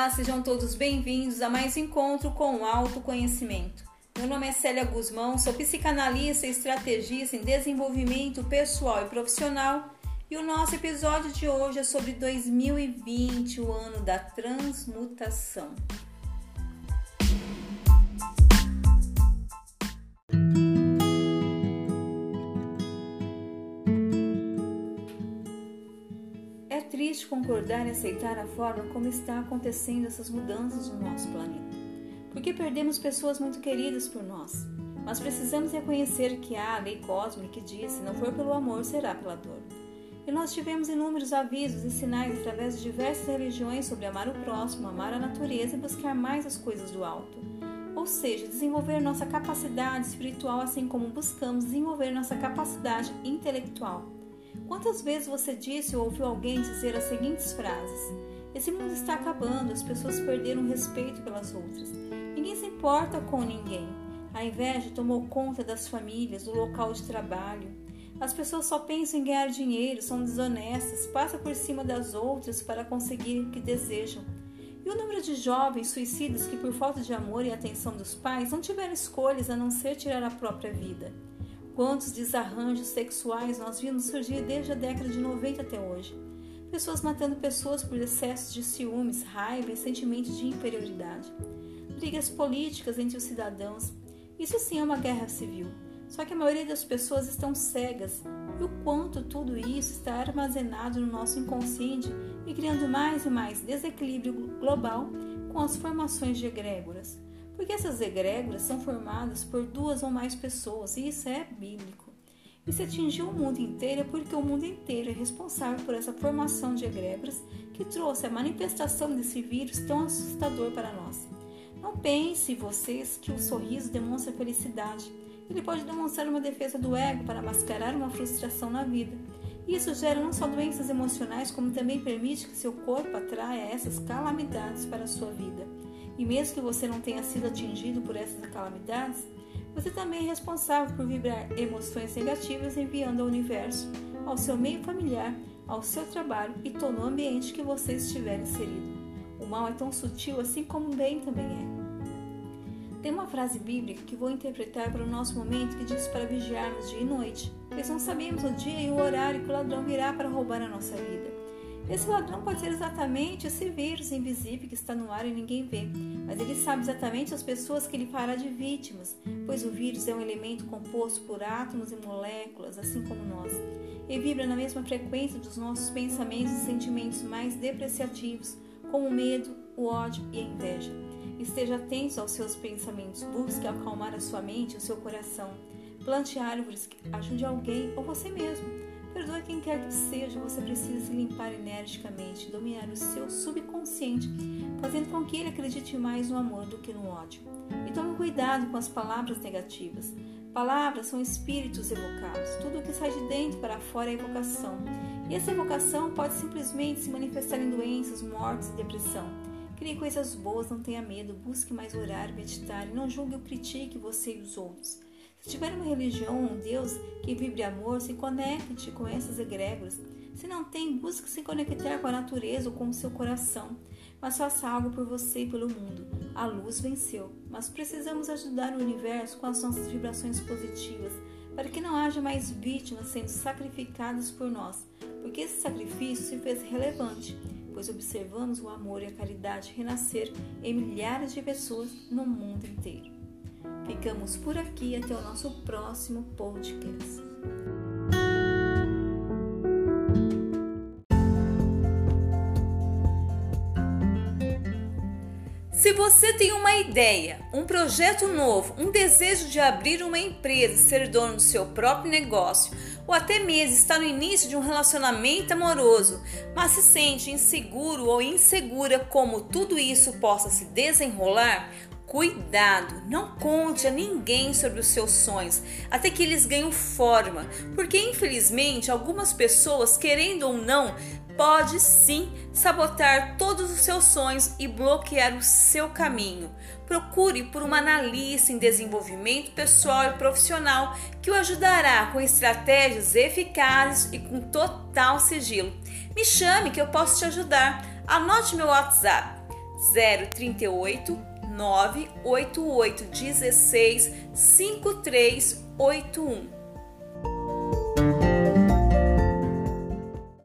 Olá, sejam todos bem-vindos a mais um encontro com o autoconhecimento. Meu nome é Célia Guzmão, sou psicanalista e estrategista em desenvolvimento pessoal e profissional. E o nosso episódio de hoje é sobre 2020, o ano da transmutação. Triste concordar e aceitar a forma como está acontecendo essas mudanças no nosso planeta, porque perdemos pessoas muito queridas por nós. Mas precisamos reconhecer que há a lei cósmica que diz: se não for pelo amor, será pela dor. E nós tivemos inúmeros avisos e sinais através de diversas religiões sobre amar o próximo, amar a natureza e buscar mais as coisas do alto. Ou seja, desenvolver nossa capacidade espiritual assim como buscamos desenvolver nossa capacidade intelectual. Quantas vezes você disse ou ouviu alguém dizer as seguintes frases: Esse mundo está acabando, as pessoas perderam respeito pelas outras. Ninguém se importa com ninguém. A inveja tomou conta das famílias, do local de trabalho. As pessoas só pensam em ganhar dinheiro, são desonestas, passam por cima das outras para conseguir o que desejam. E o número de jovens suicidas que, por falta de amor e atenção dos pais, não tiveram escolhas a não ser tirar a própria vida. Quantos desarranjos sexuais nós vimos surgir desde a década de 90 até hoje? Pessoas matando pessoas por excessos de ciúmes, raiva e sentimento de inferioridade. Brigas políticas entre os cidadãos. Isso sim é uma guerra civil. Só que a maioria das pessoas estão cegas e o quanto tudo isso está armazenado no nosso inconsciente e criando mais e mais desequilíbrio global com as formações de egrégoras porque essas egrégoras são formadas por duas ou mais pessoas, e isso é bíblico. E se atingiu o mundo inteiro é porque o mundo inteiro é responsável por essa formação de egrégoras que trouxe a manifestação desse vírus tão assustador para nós. Não pense vocês que o sorriso demonstra felicidade. Ele pode demonstrar uma defesa do ego para mascarar uma frustração na vida. Isso gera não só doenças emocionais, como também permite que seu corpo atraia essas calamidades para a sua vida. E mesmo que você não tenha sido atingido por essas calamidades, você também é responsável por vibrar emoções negativas enviando ao universo, ao seu meio familiar, ao seu trabalho e todo o ambiente que você estiver inserido. O mal é tão sutil assim como o bem também é. Tem uma frase bíblica que vou interpretar para o nosso momento que diz para vigiarmos dia e noite, pois não sabemos o dia e o horário que o ladrão virá para roubar a nossa vida. Esse ladrão pode ser exatamente esse vírus invisível que está no ar e ninguém vê, mas ele sabe exatamente as pessoas que ele fará de vítimas, pois o vírus é um elemento composto por átomos e moléculas, assim como nós, e vibra na mesma frequência dos nossos pensamentos e sentimentos mais depreciativos, como o medo, o ódio e a inveja. Esteja atento aos seus pensamentos, busque acalmar a sua mente e o seu coração. Plante árvores, ajude alguém ou você mesmo. Perdoe quem quer que seja, você precisa se limpar energicamente, dominar o seu subconsciente, fazendo com que ele acredite mais no amor do que no ódio. E tome cuidado com as palavras negativas. Palavras são espíritos evocados. Tudo o que sai de dentro para fora é evocação. E essa evocação pode simplesmente se manifestar em doenças, mortes e depressão. Crie coisas boas, não tenha medo, busque mais orar, meditar e não julgue ou critique você e os outros. Se tiver uma religião, um Deus que vibre amor, se conecte com essas egrégoras. Se não tem, busque se conectar com a natureza ou com o seu coração. Mas faça algo por você e pelo mundo. A luz venceu, mas precisamos ajudar o universo com as nossas vibrações positivas, para que não haja mais vítimas sendo sacrificadas por nós, porque esse sacrifício se fez relevante, pois observamos o amor e a caridade renascer em milhares de pessoas no mundo inteiro. Ficamos por aqui até o nosso próximo podcast. Se você tem uma ideia, um projeto novo, um desejo de abrir uma empresa e ser dono do seu próprio negócio, ou até mesmo está no início de um relacionamento amoroso, mas se sente inseguro ou insegura como tudo isso possa se desenrolar, Cuidado, não conte a ninguém sobre os seus sonhos até que eles ganhem forma, porque infelizmente algumas pessoas, querendo ou não, pode sim sabotar todos os seus sonhos e bloquear o seu caminho. Procure por uma analista em desenvolvimento pessoal e profissional que o ajudará com estratégias eficazes e com total sigilo. Me chame que eu posso te ajudar. Anote meu WhatsApp 038 988 16 5381.